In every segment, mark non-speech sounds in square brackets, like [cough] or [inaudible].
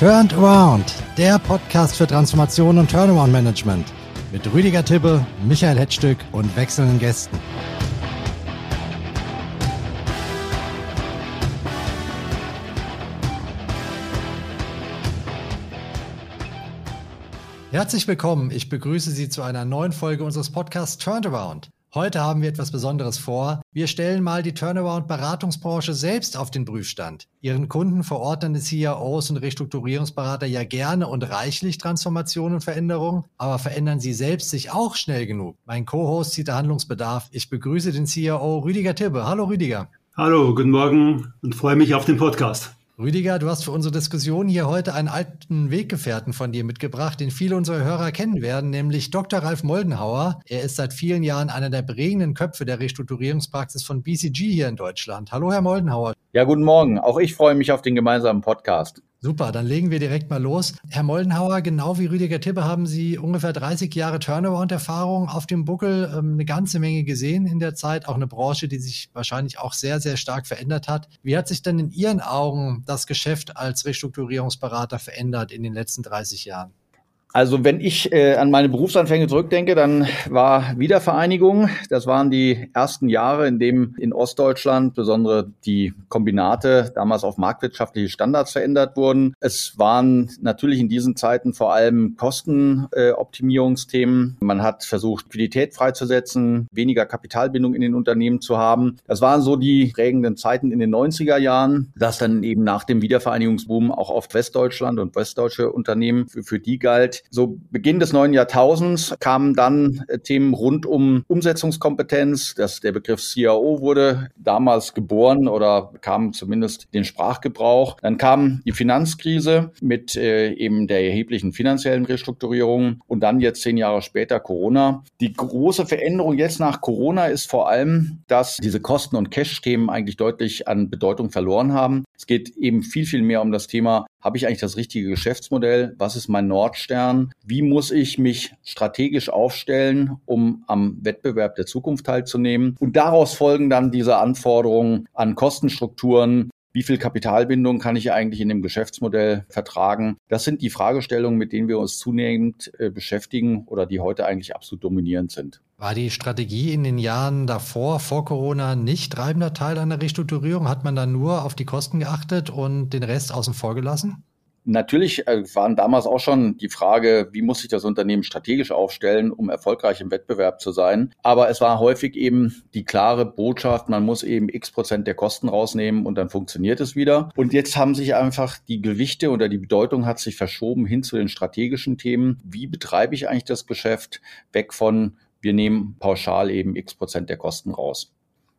Turned Around, der Podcast für Transformation und Turnaround Management mit Rüdiger Tibbe, Michael Hetzstück und wechselnden Gästen. Herzlich willkommen. Ich begrüße Sie zu einer neuen Folge unseres Podcasts Turned Around. Heute haben wir etwas Besonderes vor. Wir stellen mal die Turnaround-Beratungsbranche selbst auf den Prüfstand. Ihren Kunden verordnen die CIOs und Restrukturierungsberater ja gerne und reichlich Transformation und Veränderung, aber verändern sie selbst sich auch schnell genug? Mein Co-Host sieht der Handlungsbedarf. Ich begrüße den CIO Rüdiger Tibbe. Hallo Rüdiger. Hallo, guten Morgen und freue mich auf den Podcast. Rüdiger, du hast für unsere Diskussion hier heute einen alten Weggefährten von dir mitgebracht, den viele unserer Hörer kennen werden, nämlich Dr. Ralf Moldenhauer. Er ist seit vielen Jahren einer der prägenden Köpfe der Restrukturierungspraxis von BCG hier in Deutschland. Hallo, Herr Moldenhauer. Ja, guten Morgen. Auch ich freue mich auf den gemeinsamen Podcast. Super, dann legen wir direkt mal los. Herr Moldenhauer, genau wie Rüdiger Tippe haben Sie ungefähr 30 Jahre Turnaround-Erfahrung auf dem Buckel, ähm, eine ganze Menge gesehen in der Zeit, auch eine Branche, die sich wahrscheinlich auch sehr, sehr stark verändert hat. Wie hat sich denn in Ihren Augen das Geschäft als Restrukturierungsberater verändert in den letzten 30 Jahren? Also wenn ich äh, an meine Berufsanfänge zurückdenke, dann war Wiedervereinigung. Das waren die ersten Jahre, in dem in Ostdeutschland besondere die Kombinate damals auf marktwirtschaftliche Standards verändert wurden. Es waren natürlich in diesen Zeiten vor allem Kostenoptimierungsthemen. Äh, Man hat versucht, Liquidität freizusetzen, weniger Kapitalbindung in den Unternehmen zu haben. Das waren so die prägenden Zeiten in den 90er Jahren, dass dann eben nach dem Wiedervereinigungsboom auch oft Westdeutschland und westdeutsche Unternehmen für, für die galt, so Beginn des neuen Jahrtausends kamen dann äh, Themen rund um Umsetzungskompetenz. Das, der Begriff CIO wurde damals geboren oder kam zumindest den Sprachgebrauch. Dann kam die Finanzkrise mit äh, eben der erheblichen finanziellen Restrukturierung und dann jetzt zehn Jahre später Corona. Die große Veränderung jetzt nach Corona ist vor allem, dass diese Kosten- und Cash-Themen eigentlich deutlich an Bedeutung verloren haben. Es geht eben viel, viel mehr um das Thema, habe ich eigentlich das richtige Geschäftsmodell? Was ist mein Nordstern? Wie muss ich mich strategisch aufstellen, um am Wettbewerb der Zukunft teilzunehmen? Und daraus folgen dann diese Anforderungen an Kostenstrukturen, wie viel Kapitalbindung kann ich eigentlich in dem Geschäftsmodell vertragen? Das sind die Fragestellungen, mit denen wir uns zunehmend äh, beschäftigen oder die heute eigentlich absolut dominierend sind. War die Strategie in den Jahren davor, vor Corona, nicht treibender Teil einer Restrukturierung? Hat man da nur auf die Kosten geachtet und den Rest außen vor gelassen? Natürlich äh, waren damals auch schon die Frage, wie muss sich das Unternehmen strategisch aufstellen, um erfolgreich im Wettbewerb zu sein. Aber es war häufig eben die klare Botschaft, man muss eben x Prozent der Kosten rausnehmen und dann funktioniert es wieder. Und jetzt haben sich einfach die Gewichte oder die Bedeutung hat sich verschoben hin zu den strategischen Themen. Wie betreibe ich eigentlich das Geschäft weg von, wir nehmen pauschal eben x Prozent der Kosten raus.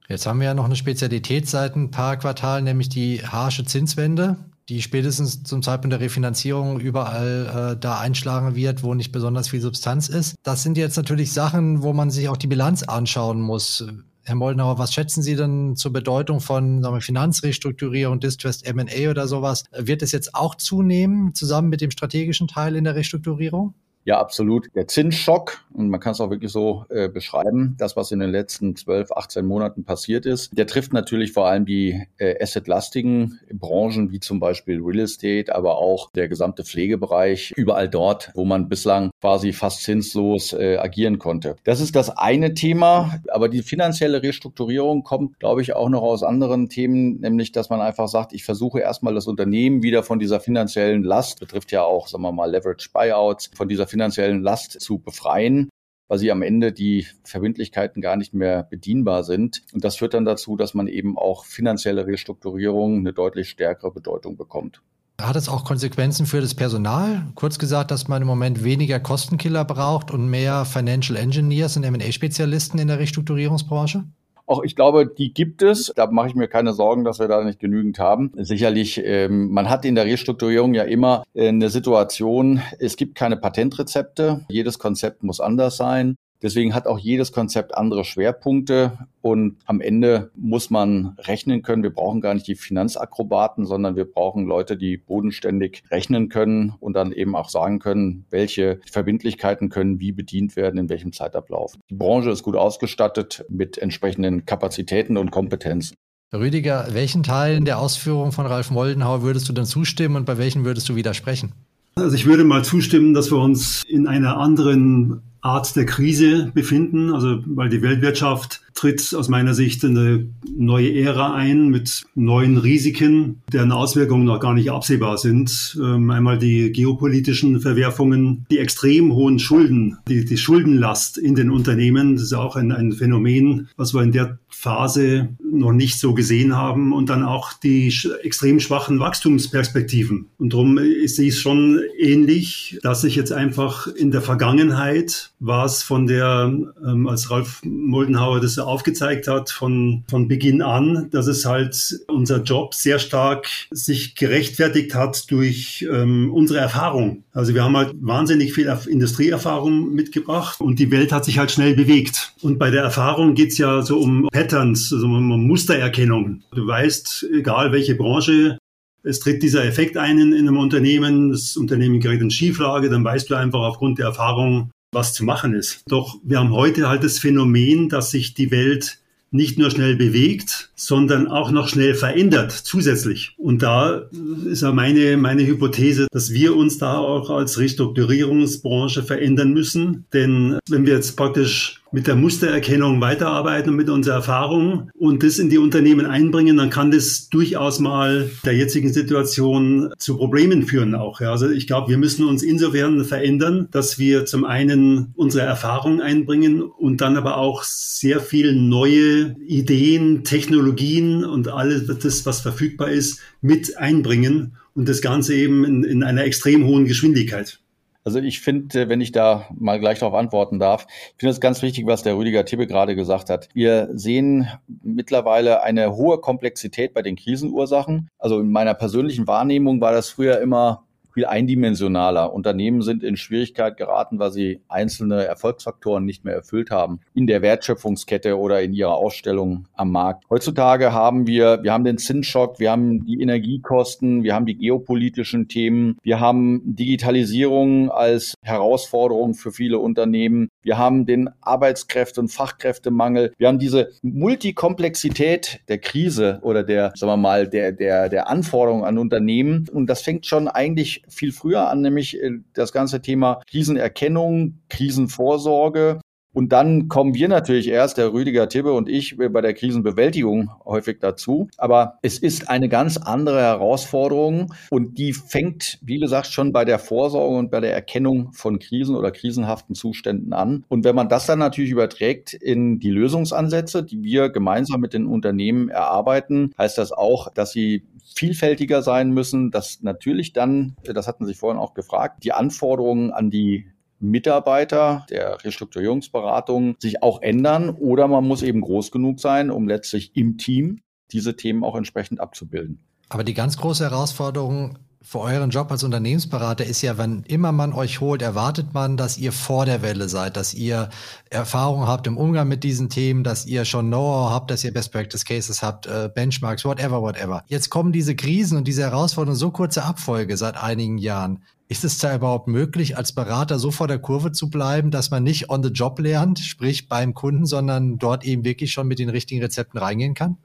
Jetzt haben wir ja noch eine Spezialität seit ein paar Quartalen, nämlich die harsche Zinswende die spätestens zum Zeitpunkt der Refinanzierung überall äh, da einschlagen wird, wo nicht besonders viel Substanz ist. Das sind jetzt natürlich Sachen, wo man sich auch die Bilanz anschauen muss. Herr Moldenauer, was schätzen Sie denn zur Bedeutung von wir, Finanzrestrukturierung, Distressed M&A oder sowas? Wird es jetzt auch zunehmen, zusammen mit dem strategischen Teil in der Restrukturierung? Ja, absolut. Der Zinsschock, und man kann es auch wirklich so äh, beschreiben, das, was in den letzten 12, 18 Monaten passiert ist, der trifft natürlich vor allem die äh, assetlastigen Branchen, wie zum Beispiel Real Estate, aber auch der gesamte Pflegebereich, überall dort, wo man bislang quasi fast zinslos äh, agieren konnte. Das ist das eine Thema, aber die finanzielle Restrukturierung kommt, glaube ich, auch noch aus anderen Themen, nämlich, dass man einfach sagt, ich versuche erstmal das Unternehmen wieder von dieser finanziellen Last, betrifft ja auch, sagen wir mal, Leverage Buyouts, von dieser finanziellen Last zu befreien weil sie am Ende die Verbindlichkeiten gar nicht mehr bedienbar sind. Und das führt dann dazu, dass man eben auch finanzielle Restrukturierung eine deutlich stärkere Bedeutung bekommt. Hat es auch Konsequenzen für das Personal? Kurz gesagt, dass man im Moment weniger Kostenkiller braucht und mehr Financial Engineers und M&A-Spezialisten in der Restrukturierungsbranche? Auch ich glaube, die gibt es. Da mache ich mir keine Sorgen, dass wir da nicht genügend haben. Sicherlich, ähm, man hat in der Restrukturierung ja immer äh, eine Situation, es gibt keine Patentrezepte. Jedes Konzept muss anders sein. Deswegen hat auch jedes Konzept andere Schwerpunkte und am Ende muss man rechnen können. Wir brauchen gar nicht die Finanzakrobaten, sondern wir brauchen Leute, die bodenständig rechnen können und dann eben auch sagen können, welche Verbindlichkeiten können wie bedient werden, in welchem Zeitablauf. Die Branche ist gut ausgestattet mit entsprechenden Kapazitäten und Kompetenzen. Rüdiger, welchen Teilen der Ausführungen von Ralf Moldenhauer würdest du denn zustimmen und bei welchen würdest du widersprechen? Also ich würde mal zustimmen, dass wir uns in einer anderen Art der Krise befinden, also weil die Weltwirtschaft tritt aus meiner Sicht eine neue Ära ein mit neuen Risiken, deren Auswirkungen noch gar nicht absehbar sind. Ähm, einmal die geopolitischen Verwerfungen, die extrem hohen Schulden, die, die Schuldenlast in den Unternehmen, das ist auch ein, ein Phänomen, was wir in der Phase noch nicht so gesehen haben und dann auch die extrem schwachen Wachstumsperspektiven. Und darum ist es schon ähnlich, dass sich jetzt einfach in der Vergangenheit war es von der, ähm, als Ralf Moldenhauer das aufgezeigt hat von, von Beginn an, dass es halt unser Job sehr stark sich gerechtfertigt hat durch ähm, unsere Erfahrung. Also wir haben halt wahnsinnig viel Industrieerfahrung mitgebracht und die Welt hat sich halt schnell bewegt. Und bei der Erfahrung geht's ja so um Patterns, also um Mustererkennung. Du weißt, egal welche Branche, es tritt dieser Effekt ein in, in einem Unternehmen, das Unternehmen gerät in Schieflage, dann weißt du einfach aufgrund der Erfahrung, was zu machen ist. Doch wir haben heute halt das Phänomen, dass sich die Welt nicht nur schnell bewegt, sondern auch noch schnell verändert zusätzlich. Und da ist ja meine, meine Hypothese, dass wir uns da auch als Restrukturierungsbranche verändern müssen. Denn wenn wir jetzt praktisch mit der Mustererkennung weiterarbeiten und mit unserer Erfahrung und das in die Unternehmen einbringen, dann kann das durchaus mal der jetzigen Situation zu Problemen führen auch. Ja. Also ich glaube, wir müssen uns insofern verändern, dass wir zum einen unsere Erfahrung einbringen und dann aber auch sehr viel neue Ideen, Technologien und alles das, was verfügbar ist, mit einbringen und das Ganze eben in, in einer extrem hohen Geschwindigkeit. Also ich finde, wenn ich da mal gleich darauf antworten darf, ich finde es ganz wichtig, was der Rüdiger Tibbe gerade gesagt hat. Wir sehen mittlerweile eine hohe Komplexität bei den Krisenursachen. Also in meiner persönlichen Wahrnehmung war das früher immer viel eindimensionaler. Unternehmen sind in Schwierigkeit geraten, weil sie einzelne Erfolgsfaktoren nicht mehr erfüllt haben in der Wertschöpfungskette oder in ihrer Ausstellung am Markt. Heutzutage haben wir, wir haben den Zinsschock, wir haben die Energiekosten, wir haben die geopolitischen Themen, wir haben Digitalisierung als Herausforderung für viele Unternehmen, wir haben den Arbeitskräfte- und Fachkräftemangel, wir haben diese Multikomplexität der Krise oder der, sagen wir mal, der, der, der Anforderungen an Unternehmen. Und das fängt schon eigentlich viel früher an, nämlich äh, das ganze Thema Krisenerkennung, Krisenvorsorge. Und dann kommen wir natürlich erst, der Rüdiger Tibbe und ich, äh, bei der Krisenbewältigung häufig dazu. Aber es ist eine ganz andere Herausforderung und die fängt, wie gesagt, schon bei der Vorsorge und bei der Erkennung von Krisen oder krisenhaften Zuständen an. Und wenn man das dann natürlich überträgt in die Lösungsansätze, die wir gemeinsam mit den Unternehmen erarbeiten, heißt das auch, dass sie vielfältiger sein müssen, dass natürlich dann, das hatten Sie vorhin auch gefragt, die Anforderungen an die Mitarbeiter der Restrukturierungsberatung sich auch ändern oder man muss eben groß genug sein, um letztlich im Team diese Themen auch entsprechend abzubilden. Aber die ganz große Herausforderung für euren Job als Unternehmensberater ist ja, wenn immer man euch holt, erwartet man, dass ihr vor der Welle seid, dass ihr Erfahrung habt im Umgang mit diesen Themen, dass ihr schon Know-how habt, dass ihr Best Practice Cases habt, äh, Benchmarks, whatever, whatever. Jetzt kommen diese Krisen und diese Herausforderungen so kurze Abfolge seit einigen Jahren. Ist es da überhaupt möglich, als Berater so vor der Kurve zu bleiben, dass man nicht on the job lernt, sprich beim Kunden, sondern dort eben wirklich schon mit den richtigen Rezepten reingehen kann?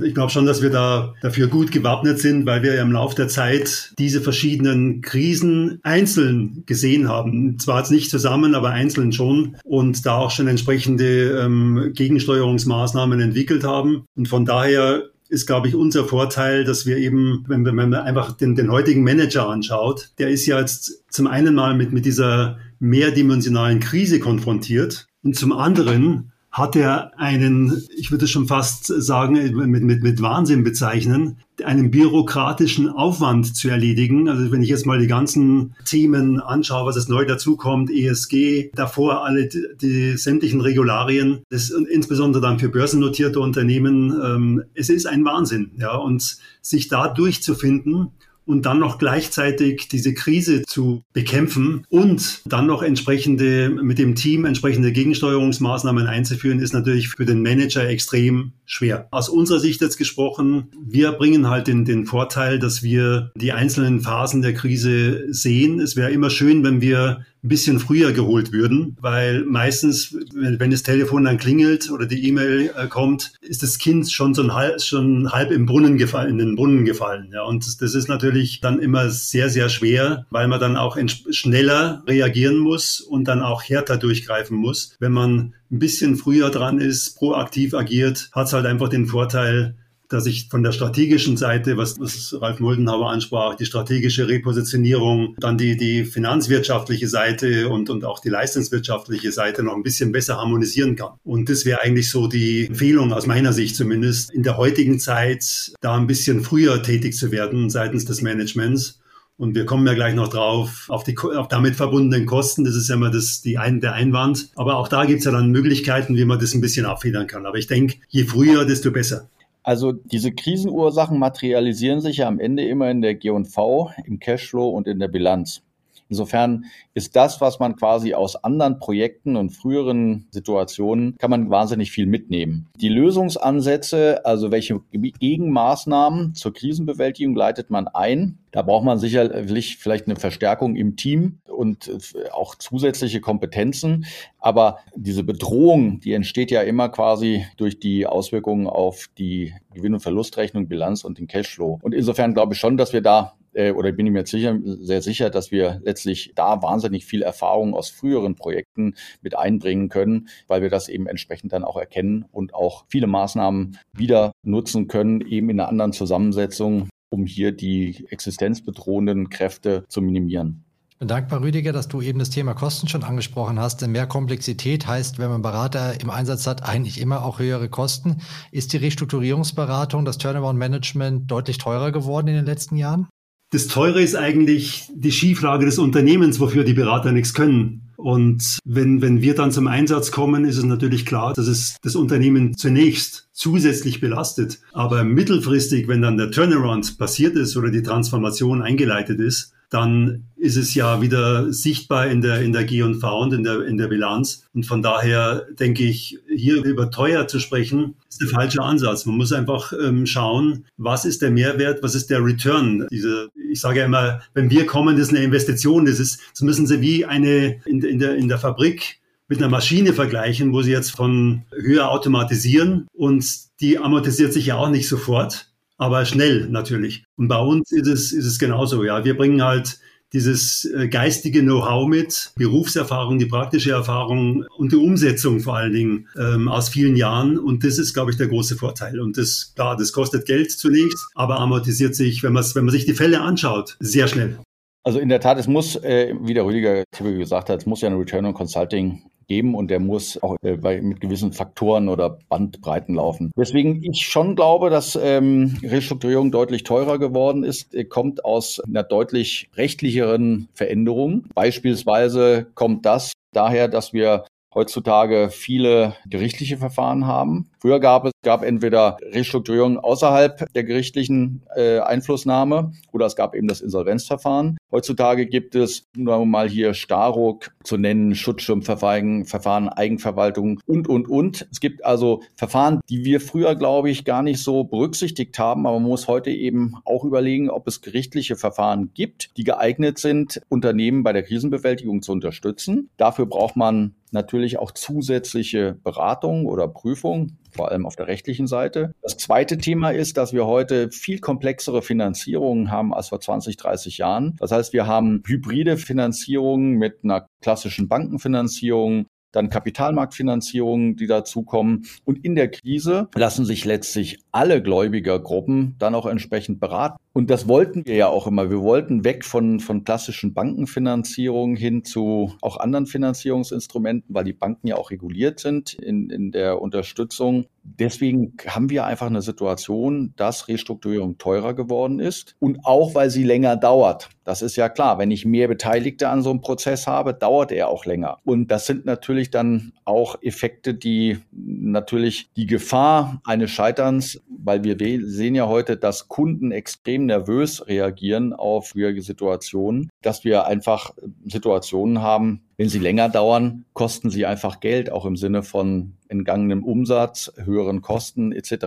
Ich glaube schon, dass wir da dafür gut gewappnet sind, weil wir im Laufe der Zeit diese verschiedenen Krisen einzeln gesehen haben. Zwar jetzt nicht zusammen, aber einzeln schon und da auch schon entsprechende ähm, Gegensteuerungsmaßnahmen entwickelt haben. Und von daher ist, glaube ich, unser Vorteil, dass wir eben, wenn, wenn man einfach den, den heutigen Manager anschaut, der ist ja jetzt zum einen mal mit, mit dieser mehrdimensionalen Krise konfrontiert und zum anderen hat er einen, ich würde schon fast sagen, mit, mit, mit Wahnsinn bezeichnen, einen bürokratischen Aufwand zu erledigen. Also wenn ich jetzt mal die ganzen Themen anschaue, was es neu dazukommt, ESG, davor alle die, die sämtlichen Regularien, das, insbesondere dann für börsennotierte Unternehmen, ähm, es ist ein Wahnsinn. Ja, und sich da durchzufinden und dann noch gleichzeitig diese Krise zu bekämpfen und dann noch entsprechende, mit dem Team entsprechende Gegensteuerungsmaßnahmen einzuführen, ist natürlich für den Manager extrem schwer. Aus unserer Sicht jetzt gesprochen, wir bringen halt den, den Vorteil, dass wir die einzelnen Phasen der Krise sehen. Es wäre immer schön, wenn wir ein bisschen früher geholt würden, weil meistens, wenn, das Telefon dann klingelt oder die E-Mail äh, kommt, ist das Kind schon so halb, schon halb im Brunnen gefallen, in den Brunnen gefallen. Ja, und das ist natürlich dann immer sehr, sehr schwer, weil man dann auch schneller reagieren muss und dann auch härter durchgreifen muss. Wenn man ein bisschen früher dran ist, proaktiv agiert, hat es halt einfach den Vorteil, dass ich von der strategischen Seite, was, was Ralf Muldenhauer ansprach, die strategische Repositionierung, dann die, die finanzwirtschaftliche Seite und, und auch die leistungswirtschaftliche Seite noch ein bisschen besser harmonisieren kann. Und das wäre eigentlich so die Empfehlung aus meiner Sicht zumindest, in der heutigen Zeit da ein bisschen früher tätig zu werden seitens des Managements. Und wir kommen ja gleich noch drauf auf die auf damit verbundenen Kosten. Das ist ja immer das, die ein, der Einwand. Aber auch da gibt es ja dann Möglichkeiten, wie man das ein bisschen abfedern kann. Aber ich denke, je früher, desto besser. Also diese Krisenursachen materialisieren sich ja am Ende immer in der G&V, im Cashflow und in der Bilanz. Insofern ist das, was man quasi aus anderen Projekten und früheren Situationen, kann man wahnsinnig viel mitnehmen. Die Lösungsansätze, also welche Gegenmaßnahmen zur Krisenbewältigung leitet man ein, da braucht man sicherlich vielleicht eine Verstärkung im Team und auch zusätzliche Kompetenzen. Aber diese Bedrohung, die entsteht ja immer quasi durch die Auswirkungen auf die Gewinn- und Verlustrechnung, Bilanz und den Cashflow. Und insofern glaube ich schon, dass wir da äh, oder bin ich mir sicher, sehr sicher, dass wir letztlich da wahnsinnig viel Erfahrung aus früheren Projekten mit einbringen können, weil wir das eben entsprechend dann auch erkennen und auch viele Maßnahmen wieder nutzen können, eben in einer anderen Zusammensetzung, um hier die existenzbedrohenden Kräfte zu minimieren. Bin dankbar, Rüdiger, dass du eben das Thema Kosten schon angesprochen hast. Denn mehr Komplexität heißt, wenn man Berater im Einsatz hat, eigentlich immer auch höhere Kosten. Ist die Restrukturierungsberatung, das Turnaround-Management deutlich teurer geworden in den letzten Jahren? Das Teure ist eigentlich die Schieflage des Unternehmens, wofür die Berater nichts können. Und wenn, wenn wir dann zum Einsatz kommen, ist es natürlich klar, dass es das Unternehmen zunächst zusätzlich belastet. Aber mittelfristig, wenn dann der Turnaround passiert ist oder die Transformation eingeleitet ist, dann ist es ja wieder sichtbar in der, in der G&V und in der, in der Bilanz. Und von daher denke ich, hier über teuer zu sprechen, ist der falsche Ansatz. Man muss einfach ähm, schauen, was ist der Mehrwert, was ist der Return. Diese, ich sage ja immer, wenn wir kommen, das ist eine Investition. Das ist, das müssen Sie wie eine in, in, der, in der Fabrik mit einer Maschine vergleichen, wo Sie jetzt von höher automatisieren und die amortisiert sich ja auch nicht sofort aber schnell natürlich. Und bei uns ist es, ist es genauso. Ja, wir bringen halt dieses äh, geistige Know-how mit, Berufserfahrung, die praktische Erfahrung und die Umsetzung vor allen Dingen ähm, aus vielen Jahren. Und das ist, glaube ich, der große Vorteil. Und das, klar, das kostet Geld zunächst, aber amortisiert sich, wenn man, wenn man sich die Fälle anschaut, sehr schnell. Also in der Tat, es muss, äh, wie der Rüdiger gesagt hat, es muss ja ein Return on Consulting geben und der muss auch äh, bei, mit gewissen Faktoren oder Bandbreiten laufen. Weswegen ich schon glaube, dass ähm, Restrukturierung deutlich teurer geworden ist, äh, kommt aus einer deutlich rechtlicheren Veränderung. Beispielsweise kommt das daher, dass wir heutzutage viele gerichtliche Verfahren haben. Früher gab es gab entweder Restrukturierung außerhalb der gerichtlichen äh, Einflussnahme oder es gab eben das Insolvenzverfahren. Heutzutage gibt es nur mal hier Staruk zu nennen, Schutzschirmverfahren, Verfahren, Eigenverwaltung und, und, und. Es gibt also Verfahren, die wir früher, glaube ich, gar nicht so berücksichtigt haben, aber man muss heute eben auch überlegen, ob es gerichtliche Verfahren gibt, die geeignet sind, Unternehmen bei der Krisenbewältigung zu unterstützen. Dafür braucht man natürlich auch zusätzliche Beratung oder Prüfung vor allem auf der rechtlichen Seite. Das zweite Thema ist, dass wir heute viel komplexere Finanzierungen haben als vor 20, 30 Jahren. Das heißt, wir haben hybride Finanzierungen mit einer klassischen Bankenfinanzierung, dann Kapitalmarktfinanzierungen, die dazukommen. Und in der Krise lassen sich letztlich alle Gläubigergruppen dann auch entsprechend beraten. Und das wollten wir ja auch immer. Wir wollten weg von, von klassischen Bankenfinanzierungen hin zu auch anderen Finanzierungsinstrumenten, weil die Banken ja auch reguliert sind in, in der Unterstützung. Deswegen haben wir einfach eine Situation, dass Restrukturierung teurer geworden ist und auch, weil sie länger dauert. Das ist ja klar. Wenn ich mehr Beteiligte an so einem Prozess habe, dauert er auch länger. Und das sind natürlich dann auch Effekte, die natürlich die Gefahr eines Scheiterns, weil wir sehen ja heute, dass Kunden extrem nervös reagieren auf schwierige Situationen, dass wir einfach Situationen haben, wenn sie länger dauern, kosten sie einfach Geld, auch im Sinne von entgangenem Umsatz, höheren Kosten etc.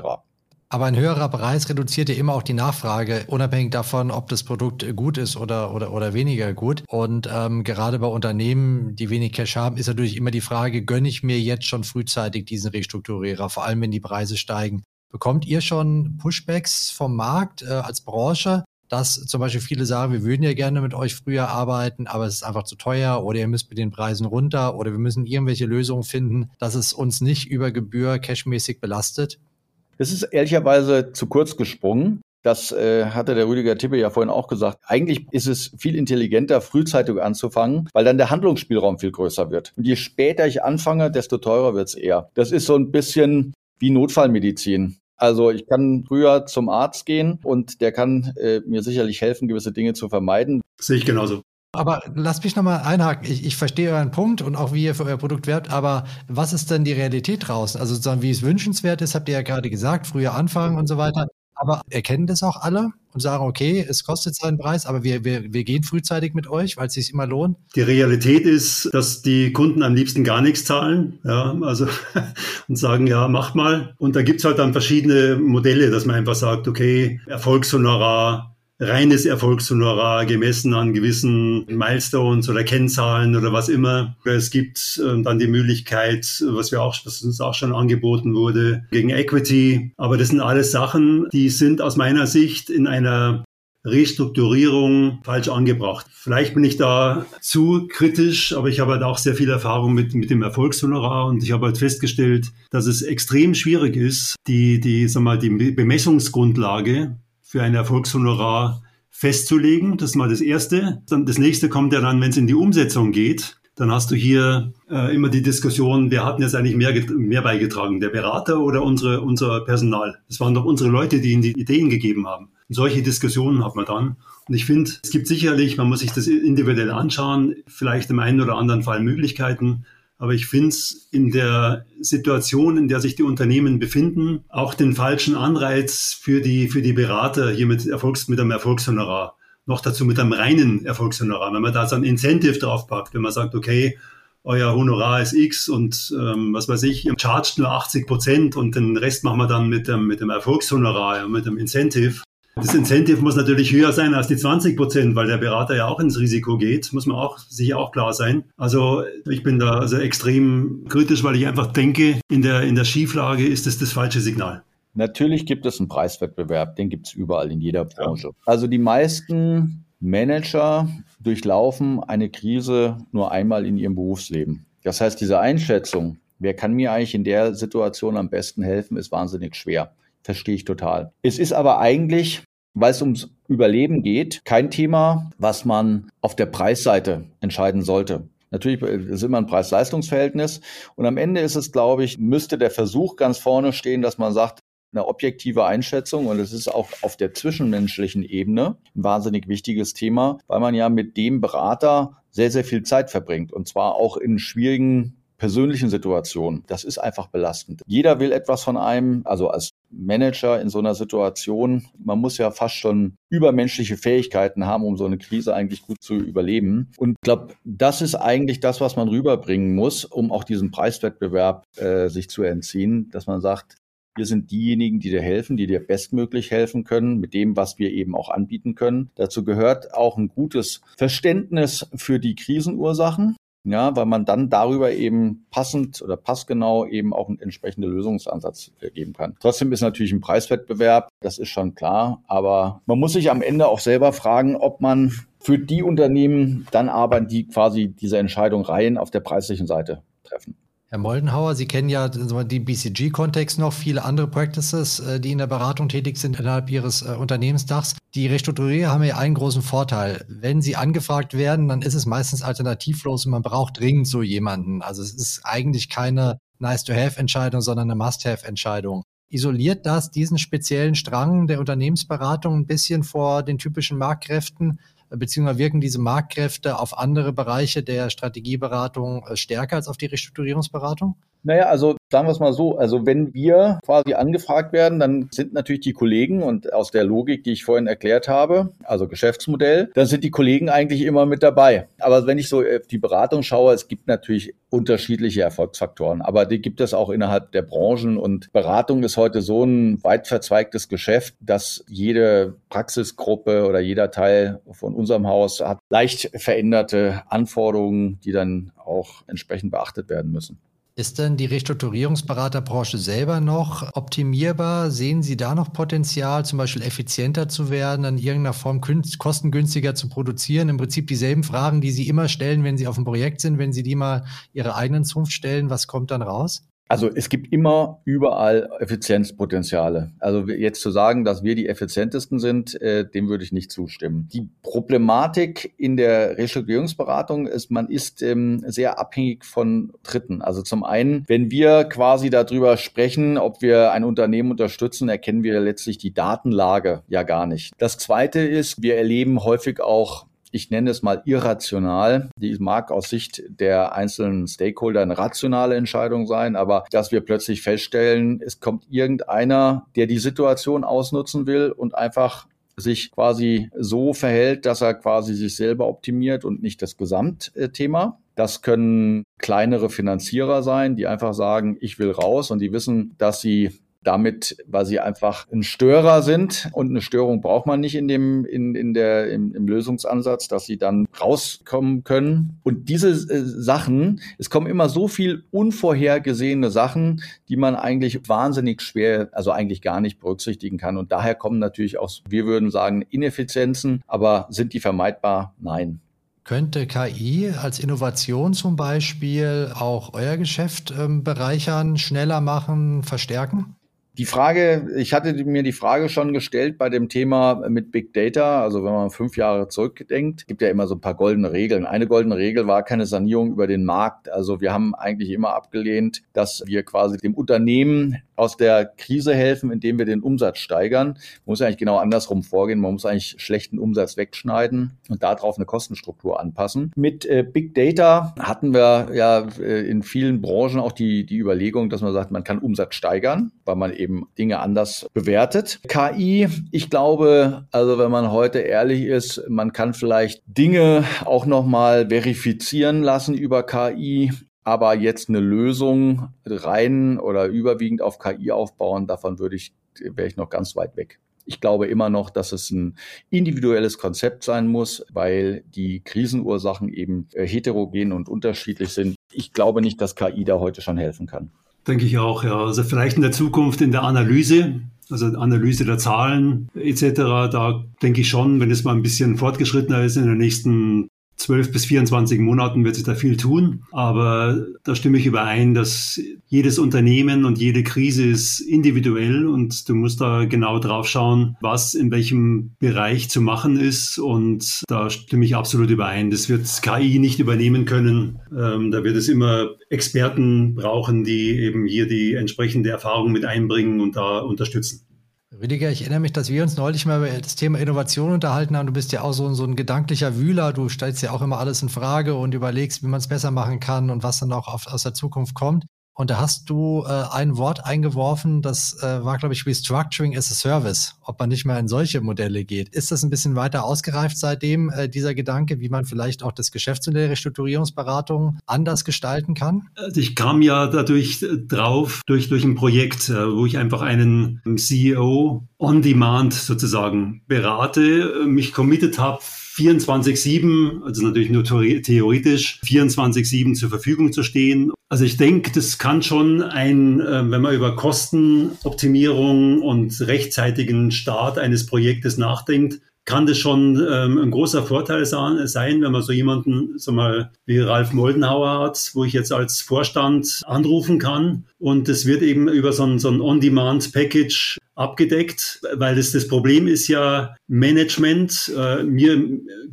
Aber ein höherer Preis reduziert ja immer auch die Nachfrage, unabhängig davon, ob das Produkt gut ist oder, oder, oder weniger gut. Und ähm, gerade bei Unternehmen, die wenig Cash haben, ist natürlich immer die Frage, gönne ich mir jetzt schon frühzeitig diesen Restrukturierer, vor allem wenn die Preise steigen. Bekommt ihr schon Pushbacks vom Markt äh, als Branche, dass zum Beispiel viele sagen, wir würden ja gerne mit euch früher arbeiten, aber es ist einfach zu teuer oder ihr müsst mit den Preisen runter oder wir müssen irgendwelche Lösungen finden, dass es uns nicht über Gebühr cashmäßig belastet? Es ist ehrlicherweise zu kurz gesprungen. Das äh, hatte der Rüdiger Tippe ja vorhin auch gesagt. Eigentlich ist es viel intelligenter, frühzeitig anzufangen, weil dann der Handlungsspielraum viel größer wird. Und je später ich anfange, desto teurer wird es eher. Das ist so ein bisschen wie Notfallmedizin. Also ich kann früher zum Arzt gehen und der kann äh, mir sicherlich helfen, gewisse Dinge zu vermeiden. Sehe ich genauso. Aber lasst mich nochmal einhaken. Ich, ich verstehe euren Punkt und auch wie ihr für euer Produkt werbt, aber was ist denn die Realität draußen? Also sozusagen, wie es wünschenswert ist, habt ihr ja gerade gesagt, früher anfangen und so weiter. Aber erkennen das auch alle und sagen, okay, es kostet seinen Preis, aber wir, wir, wir gehen frühzeitig mit euch, weil es sich immer lohnt? Die Realität ist, dass die Kunden am liebsten gar nichts zahlen, ja, also [laughs] und sagen, ja, macht mal. Und da gibt's halt dann verschiedene Modelle, dass man einfach sagt, okay, Erfolgshonorar, reines Erfolgshonorar gemessen an gewissen Milestones oder Kennzahlen oder was immer. Es gibt äh, dann die Möglichkeit, was wir auch, was uns auch schon angeboten wurde, gegen Equity. Aber das sind alles Sachen, die sind aus meiner Sicht in einer Restrukturierung falsch angebracht. Vielleicht bin ich da zu kritisch, aber ich habe halt auch sehr viel Erfahrung mit, mit dem Erfolgshonorar und ich habe halt festgestellt, dass es extrem schwierig ist, die, die, sag mal, die Bemessungsgrundlage für ein Erfolgshonorar festzulegen. Das ist mal das Erste. Dann das nächste kommt ja dann, wenn es in die Umsetzung geht. Dann hast du hier äh, immer die Diskussion, wer hat denn jetzt eigentlich mehr, mehr beigetragen, der Berater oder unsere, unser Personal? Das waren doch unsere Leute, die ihnen die Ideen gegeben haben. Und solche Diskussionen hat man dann. Und ich finde, es gibt sicherlich, man muss sich das individuell anschauen, vielleicht im einen oder anderen Fall Möglichkeiten, aber ich finde es in der Situation, in der sich die Unternehmen befinden, auch den falschen Anreiz für die, für die Berater hier mit, Erfolgs, mit einem Erfolgshonorar. Noch dazu mit einem reinen Erfolgshonorar. Wenn man da so ein Incentive draufpackt, wenn man sagt, okay, euer Honorar ist X und ähm, was weiß ich, ihr chargt nur 80 Prozent und den Rest machen wir dann mit dem, mit dem Erfolgshonorar, mit dem Incentive, das Incentive muss natürlich höher sein als die 20 Prozent, weil der Berater ja auch ins Risiko geht, muss man auch sicher auch klar sein. Also ich bin da also extrem kritisch, weil ich einfach denke, in der, in der Schieflage ist es das falsche Signal. Natürlich gibt es einen Preiswettbewerb, den gibt es überall in jeder Branche. Ja. Also die meisten Manager durchlaufen eine Krise nur einmal in ihrem Berufsleben. Das heißt, diese Einschätzung, wer kann mir eigentlich in der Situation am besten helfen, ist wahnsinnig schwer. Verstehe ich total. Es ist aber eigentlich, weil es ums Überleben geht, kein Thema, was man auf der Preisseite entscheiden sollte. Natürlich ist immer ein Preis-Leistungs-Verhältnis. Und am Ende ist es, glaube ich, müsste der Versuch ganz vorne stehen, dass man sagt, eine objektive Einschätzung und es ist auch auf der zwischenmenschlichen Ebene ein wahnsinnig wichtiges Thema, weil man ja mit dem Berater sehr, sehr viel Zeit verbringt und zwar auch in schwierigen persönlichen Situationen. Das ist einfach belastend. Jeder will etwas von einem, also als Manager in so einer Situation, man muss ja fast schon übermenschliche Fähigkeiten haben, um so eine Krise eigentlich gut zu überleben. Und ich glaube, das ist eigentlich das, was man rüberbringen muss, um auch diesem Preiswettbewerb äh, sich zu entziehen, dass man sagt, wir sind diejenigen, die dir helfen, die dir bestmöglich helfen können, mit dem, was wir eben auch anbieten können. Dazu gehört auch ein gutes Verständnis für die Krisenursachen. Ja, weil man dann darüber eben passend oder passgenau eben auch einen entsprechenden Lösungsansatz geben kann. Trotzdem ist natürlich ein Preiswettbewerb, das ist schon klar, aber man muss sich am Ende auch selber fragen, ob man für die Unternehmen dann arbeiten, die quasi diese Entscheidung rein auf der preislichen Seite treffen. Herr Moldenhauer, Sie kennen ja den BCG-Kontext noch, viele andere Practices, äh, die in der Beratung tätig sind innerhalb Ihres äh, Unternehmensdachs. Die Restrukturierer haben ja einen großen Vorteil. Wenn sie angefragt werden, dann ist es meistens alternativlos und man braucht dringend so jemanden. Also es ist eigentlich keine Nice-to-have-Entscheidung, sondern eine Must-have-Entscheidung. Isoliert das diesen speziellen Strang der Unternehmensberatung ein bisschen vor den typischen Marktkräften? Beziehungsweise wirken diese Marktkräfte auf andere Bereiche der Strategieberatung äh, stärker als auf die Restrukturierungsberatung? Naja, also sagen wir es mal so, also wenn wir quasi angefragt werden, dann sind natürlich die Kollegen und aus der Logik, die ich vorhin erklärt habe, also Geschäftsmodell, dann sind die Kollegen eigentlich immer mit dabei. Aber wenn ich so auf die Beratung schaue, es gibt natürlich unterschiedliche Erfolgsfaktoren, aber die gibt es auch innerhalb der Branchen und Beratung ist heute so ein weit verzweigtes Geschäft, dass jede Praxisgruppe oder jeder Teil von unserem Haus hat leicht veränderte Anforderungen, die dann auch entsprechend beachtet werden müssen. Ist denn die Restrukturierungsberaterbranche selber noch optimierbar? Sehen Sie da noch Potenzial, zum Beispiel effizienter zu werden, in irgendeiner Form kostengünstiger zu produzieren? Im Prinzip dieselben Fragen, die Sie immer stellen, wenn Sie auf dem Projekt sind, wenn Sie die mal Ihre eigenen Zunft stellen, was kommt dann raus? Also es gibt immer überall Effizienzpotenziale. Also jetzt zu sagen, dass wir die effizientesten sind, äh, dem würde ich nicht zustimmen. Die Problematik in der Restrukturierungsberatung ist, man ist ähm, sehr abhängig von Dritten. Also zum einen, wenn wir quasi darüber sprechen, ob wir ein Unternehmen unterstützen, erkennen wir letztlich die Datenlage ja gar nicht. Das Zweite ist, wir erleben häufig auch ich nenne es mal irrational. Die mag aus Sicht der einzelnen Stakeholder eine rationale Entscheidung sein, aber dass wir plötzlich feststellen, es kommt irgendeiner, der die Situation ausnutzen will und einfach sich quasi so verhält, dass er quasi sich selber optimiert und nicht das Gesamtthema. Das können kleinere Finanzierer sein, die einfach sagen, ich will raus und die wissen, dass sie damit, weil sie einfach ein Störer sind und eine Störung braucht man nicht in dem, in, in der, im, im Lösungsansatz, dass sie dann rauskommen können. Und diese äh, Sachen, es kommen immer so viel unvorhergesehene Sachen, die man eigentlich wahnsinnig schwer, also eigentlich gar nicht berücksichtigen kann. Und daher kommen natürlich auch, wir würden sagen, Ineffizienzen, aber sind die vermeidbar? Nein. Könnte KI als Innovation zum Beispiel auch euer Geschäft ähm, bereichern, schneller machen, verstärken? Die Frage, ich hatte mir die Frage schon gestellt bei dem Thema mit Big Data. Also wenn man fünf Jahre zurückdenkt, gibt ja immer so ein paar goldene Regeln. Eine goldene Regel war keine Sanierung über den Markt. Also wir haben eigentlich immer abgelehnt, dass wir quasi dem Unternehmen aus der Krise helfen, indem wir den Umsatz steigern. Man muss eigentlich genau andersrum vorgehen. Man muss eigentlich schlechten Umsatz wegschneiden und darauf eine Kostenstruktur anpassen. Mit äh, Big Data hatten wir ja äh, in vielen Branchen auch die, die Überlegung, dass man sagt, man kann Umsatz steigern, weil man eben Dinge anders bewertet. KI, ich glaube, also wenn man heute ehrlich ist, man kann vielleicht Dinge auch nochmal verifizieren lassen über KI aber jetzt eine Lösung rein oder überwiegend auf KI aufbauen, davon würde ich, wäre ich noch ganz weit weg. Ich glaube immer noch, dass es ein individuelles Konzept sein muss, weil die Krisenursachen eben äh, heterogen und unterschiedlich sind. Ich glaube nicht, dass KI da heute schon helfen kann. Denke ich auch, ja. Also vielleicht in der Zukunft in der Analyse, also Analyse der Zahlen etc., da denke ich schon, wenn es mal ein bisschen fortgeschrittener ist in den nächsten 12 bis 24 Monaten wird sich da viel tun. Aber da stimme ich überein, dass jedes Unternehmen und jede Krise ist individuell und du musst da genau drauf schauen, was in welchem Bereich zu machen ist. Und da stimme ich absolut überein. Das wird KI nicht übernehmen können. Ähm, da wird es immer Experten brauchen, die eben hier die entsprechende Erfahrung mit einbringen und da unterstützen. Rüdiger, ich erinnere mich, dass wir uns neulich mal über das Thema Innovation unterhalten haben. Du bist ja auch so, so ein gedanklicher Wühler. Du stellst ja auch immer alles in Frage und überlegst, wie man es besser machen kann und was dann auch auf, aus der Zukunft kommt. Und da hast du äh, ein Wort eingeworfen, das äh, war, glaube ich, Restructuring as a Service, ob man nicht mehr in solche Modelle geht. Ist das ein bisschen weiter ausgereift seitdem, äh, dieser Gedanke, wie man vielleicht auch das Geschäftsmodell Restrukturierungsberatung anders gestalten kann? Also ich kam ja dadurch äh, drauf, durch, durch ein Projekt, äh, wo ich einfach einen CEO on demand sozusagen berate, äh, mich committed habe, 24-7, also natürlich nur theoretisch, 24-7 zur Verfügung zu stehen. Also ich denke, das kann schon ein, äh, wenn man über Kostenoptimierung und rechtzeitigen Start eines Projektes nachdenkt, kann das schon ähm, ein großer Vorteil sein, wenn man so jemanden, so mal wie Ralf Moldenhauer hat, wo ich jetzt als Vorstand anrufen kann. Und es wird eben über so ein, so ein On-Demand-Package abgedeckt, weil das, das Problem ist ja Management. Äh, mir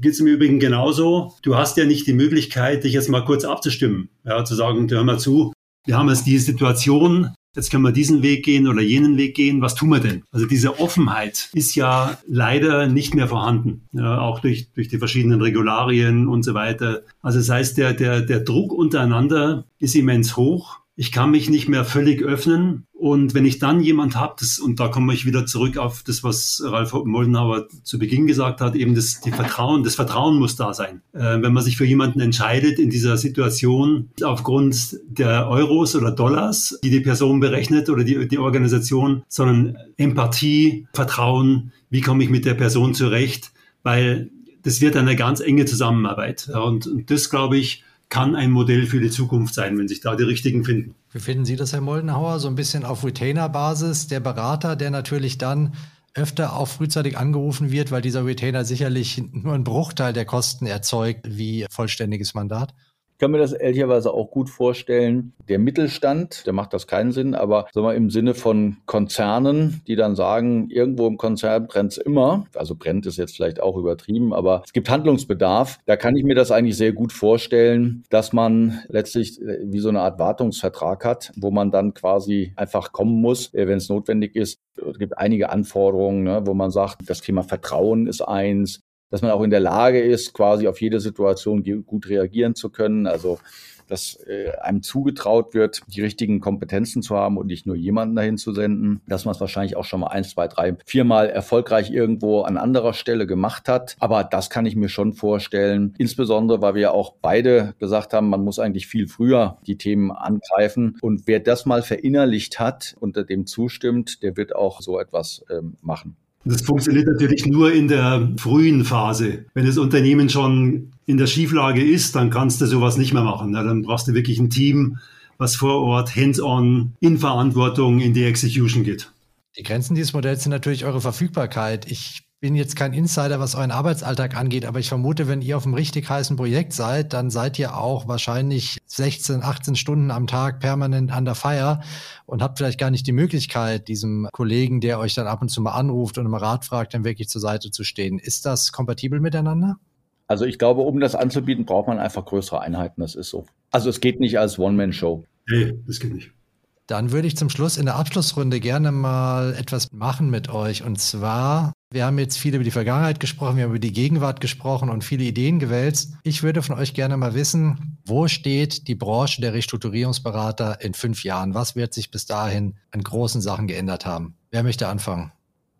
geht es im Übrigen genauso. Du hast ja nicht die Möglichkeit, dich jetzt mal kurz abzustimmen, ja, zu sagen, hör mal zu, wir haben jetzt die Situation, jetzt können wir diesen Weg gehen oder jenen Weg gehen, was tun wir denn? Also diese Offenheit ist ja leider nicht mehr vorhanden, ja, auch durch, durch die verschiedenen Regularien und so weiter. Also das heißt, der, der, der Druck untereinander ist immens hoch ich kann mich nicht mehr völlig öffnen. Und wenn ich dann jemand habe, und da komme ich wieder zurück auf das, was Ralf Moldenhauer zu Beginn gesagt hat, eben das die Vertrauen, das Vertrauen muss da sein. Äh, wenn man sich für jemanden entscheidet in dieser Situation aufgrund der Euros oder Dollars, die die Person berechnet oder die, die Organisation, sondern Empathie, Vertrauen, wie komme ich mit der Person zurecht, weil das wird eine ganz enge Zusammenarbeit. Und, und das, glaube ich, kann ein Modell für die Zukunft sein, wenn sich da die richtigen finden. Wie finden Sie das, Herr Moldenhauer? So ein bisschen auf Retainer-Basis, der Berater, der natürlich dann öfter auch frühzeitig angerufen wird, weil dieser Retainer sicherlich nur einen Bruchteil der Kosten erzeugt wie vollständiges Mandat? Kann mir das ehrlicherweise auch gut vorstellen. Der Mittelstand, der macht das keinen Sinn, aber sagen wir, im Sinne von Konzernen, die dann sagen, irgendwo im Konzern brennt es immer. Also brennt es jetzt vielleicht auch übertrieben, aber es gibt Handlungsbedarf. Da kann ich mir das eigentlich sehr gut vorstellen, dass man letztlich äh, wie so eine Art Wartungsvertrag hat, wo man dann quasi einfach kommen muss, äh, wenn es notwendig ist. Es gibt einige Anforderungen, ne, wo man sagt, das Thema Vertrauen ist eins, dass man auch in der Lage ist, quasi auf jede Situation gut reagieren zu können. Also dass äh, einem zugetraut wird, die richtigen Kompetenzen zu haben und nicht nur jemanden dahin zu senden, dass man es wahrscheinlich auch schon mal eins, zwei, drei, viermal erfolgreich irgendwo an anderer Stelle gemacht hat. Aber das kann ich mir schon vorstellen, insbesondere weil wir auch beide gesagt haben, man muss eigentlich viel früher die Themen angreifen. Und wer das mal verinnerlicht hat und dem zustimmt, der wird auch so etwas ähm, machen. Das funktioniert natürlich nur in der frühen Phase. Wenn das Unternehmen schon in der Schieflage ist, dann kannst du sowas nicht mehr machen. Dann brauchst du wirklich ein Team, was vor Ort hands-on in Verantwortung in die Execution geht. Die Grenzen dieses Modells sind natürlich eure Verfügbarkeit. Ich bin jetzt kein Insider, was euren Arbeitsalltag angeht, aber ich vermute, wenn ihr auf einem richtig heißen Projekt seid, dann seid ihr auch wahrscheinlich 16, 18 Stunden am Tag permanent an der Feier und habt vielleicht gar nicht die Möglichkeit, diesem Kollegen, der euch dann ab und zu mal anruft und um Rat fragt, dann wirklich zur Seite zu stehen. Ist das kompatibel miteinander? Also ich glaube, um das anzubieten, braucht man einfach größere Einheiten. Das ist so. Also es geht nicht als One-Man-Show. Nee, das geht nicht. Dann würde ich zum Schluss in der Abschlussrunde gerne mal etwas machen mit euch. Und zwar, wir haben jetzt viel über die Vergangenheit gesprochen, wir haben über die Gegenwart gesprochen und viele Ideen gewälzt. Ich würde von euch gerne mal wissen, wo steht die Branche der Restrukturierungsberater in fünf Jahren? Was wird sich bis dahin an großen Sachen geändert haben? Wer möchte anfangen?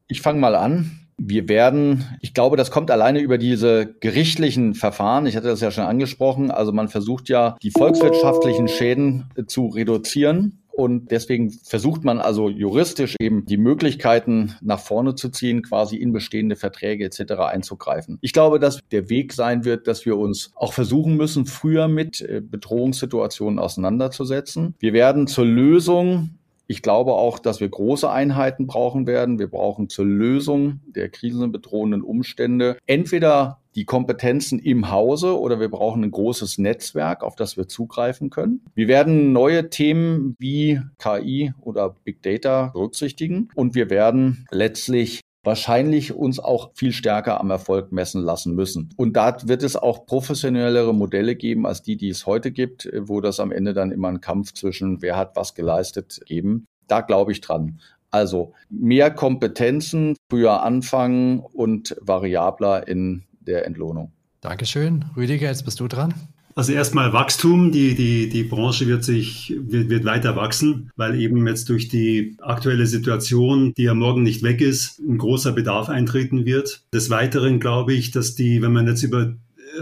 Ich fange mal an. Wir werden, ich glaube, das kommt alleine über diese gerichtlichen Verfahren. Ich hatte das ja schon angesprochen. Also man versucht ja, die volkswirtschaftlichen Schäden zu reduzieren und deswegen versucht man also juristisch eben die Möglichkeiten nach vorne zu ziehen, quasi in bestehende Verträge etc. einzugreifen. Ich glaube, dass der Weg sein wird, dass wir uns auch versuchen müssen, früher mit äh, Bedrohungssituationen auseinanderzusetzen. Wir werden zur Lösung ich glaube auch, dass wir große Einheiten brauchen werden. Wir brauchen zur Lösung der krisenbedrohenden Umstände entweder die Kompetenzen im Hause oder wir brauchen ein großes Netzwerk, auf das wir zugreifen können. Wir werden neue Themen wie KI oder Big Data berücksichtigen und wir werden letztlich wahrscheinlich uns auch viel stärker am Erfolg messen lassen müssen. Und da wird es auch professionellere Modelle geben als die, die es heute gibt, wo das am Ende dann immer ein Kampf zwischen wer hat was geleistet geben. Da glaube ich dran. Also mehr Kompetenzen, früher anfangen und variabler in der Entlohnung. Dankeschön. Rüdiger, jetzt bist du dran. Also erstmal Wachstum. Die, die, die Branche wird sich, wird, wird weiter wachsen, weil eben jetzt durch die aktuelle Situation, die ja morgen nicht weg ist, ein großer Bedarf eintreten wird. Des Weiteren glaube ich, dass die, wenn man jetzt über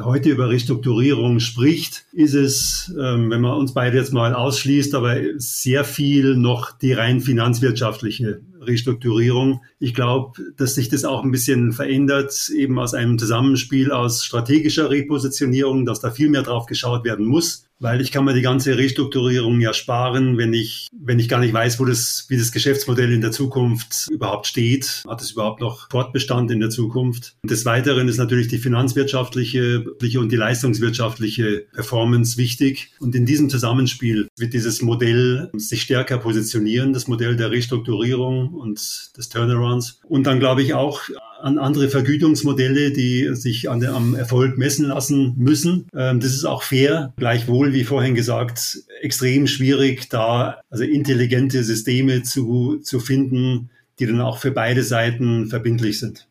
heute über Restrukturierung spricht, ist es, ähm, wenn man uns beide jetzt mal ausschließt, aber sehr viel noch die rein finanzwirtschaftliche Restrukturierung. Ich glaube, dass sich das auch ein bisschen verändert, eben aus einem Zusammenspiel aus strategischer Repositionierung, dass da viel mehr drauf geschaut werden muss weil ich kann mir die ganze Restrukturierung ja sparen, wenn ich, wenn ich gar nicht weiß, wo das, wie das Geschäftsmodell in der Zukunft überhaupt steht. Hat es überhaupt noch Fortbestand in der Zukunft? Und des Weiteren ist natürlich die finanzwirtschaftliche und die leistungswirtschaftliche Performance wichtig. Und in diesem Zusammenspiel wird dieses Modell sich stärker positionieren, das Modell der Restrukturierung und des Turnarounds. Und dann glaube ich auch, an andere Vergütungsmodelle, die sich an der, am Erfolg messen lassen müssen. Ähm, das ist auch fair. Gleichwohl, wie vorhin gesagt, extrem schwierig, da also intelligente Systeme zu, zu finden, die dann auch für beide Seiten verbindlich sind.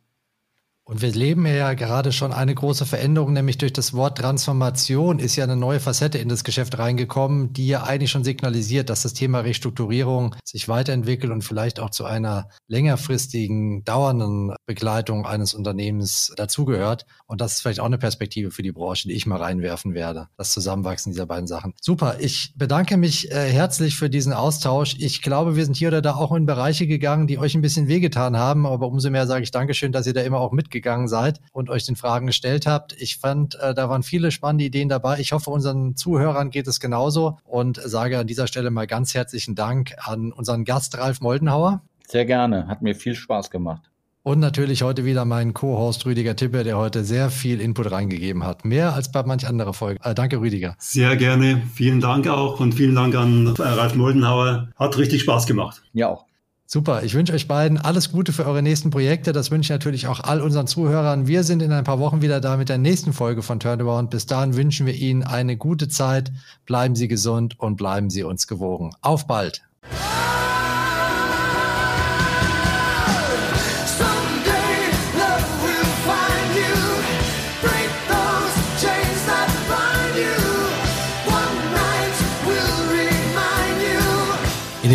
Und wir leben ja gerade schon eine große Veränderung, nämlich durch das Wort Transformation ist ja eine neue Facette in das Geschäft reingekommen, die ja eigentlich schon signalisiert, dass das Thema Restrukturierung sich weiterentwickelt und vielleicht auch zu einer längerfristigen, dauernden Begleitung eines Unternehmens dazugehört. Und das ist vielleicht auch eine Perspektive für die Branche, die ich mal reinwerfen werde. Das Zusammenwachsen dieser beiden Sachen. Super. Ich bedanke mich äh, herzlich für diesen Austausch. Ich glaube, wir sind hier oder da auch in Bereiche gegangen, die euch ein bisschen wehgetan haben. Aber umso mehr sage ich Dankeschön, dass ihr da immer auch mitgegangen gegangen seid und euch den Fragen gestellt habt. Ich fand, äh, da waren viele spannende Ideen dabei. Ich hoffe, unseren Zuhörern geht es genauso und sage an dieser Stelle mal ganz herzlichen Dank an unseren Gast Ralf Moldenhauer. Sehr gerne, hat mir viel Spaß gemacht. Und natürlich heute wieder meinen Co-Host Rüdiger Tippe, der heute sehr viel Input reingegeben hat. Mehr als bei manch anderer Folge. Äh, danke, Rüdiger. Sehr gerne. Vielen Dank auch und vielen Dank an Ralf Moldenhauer. Hat richtig Spaß gemacht. Ja auch. Super, ich wünsche euch beiden alles Gute für eure nächsten Projekte. Das wünsche ich natürlich auch all unseren Zuhörern. Wir sind in ein paar Wochen wieder da mit der nächsten Folge von Turnaround. Bis dahin wünschen wir Ihnen eine gute Zeit. Bleiben Sie gesund und bleiben Sie uns gewogen. Auf bald!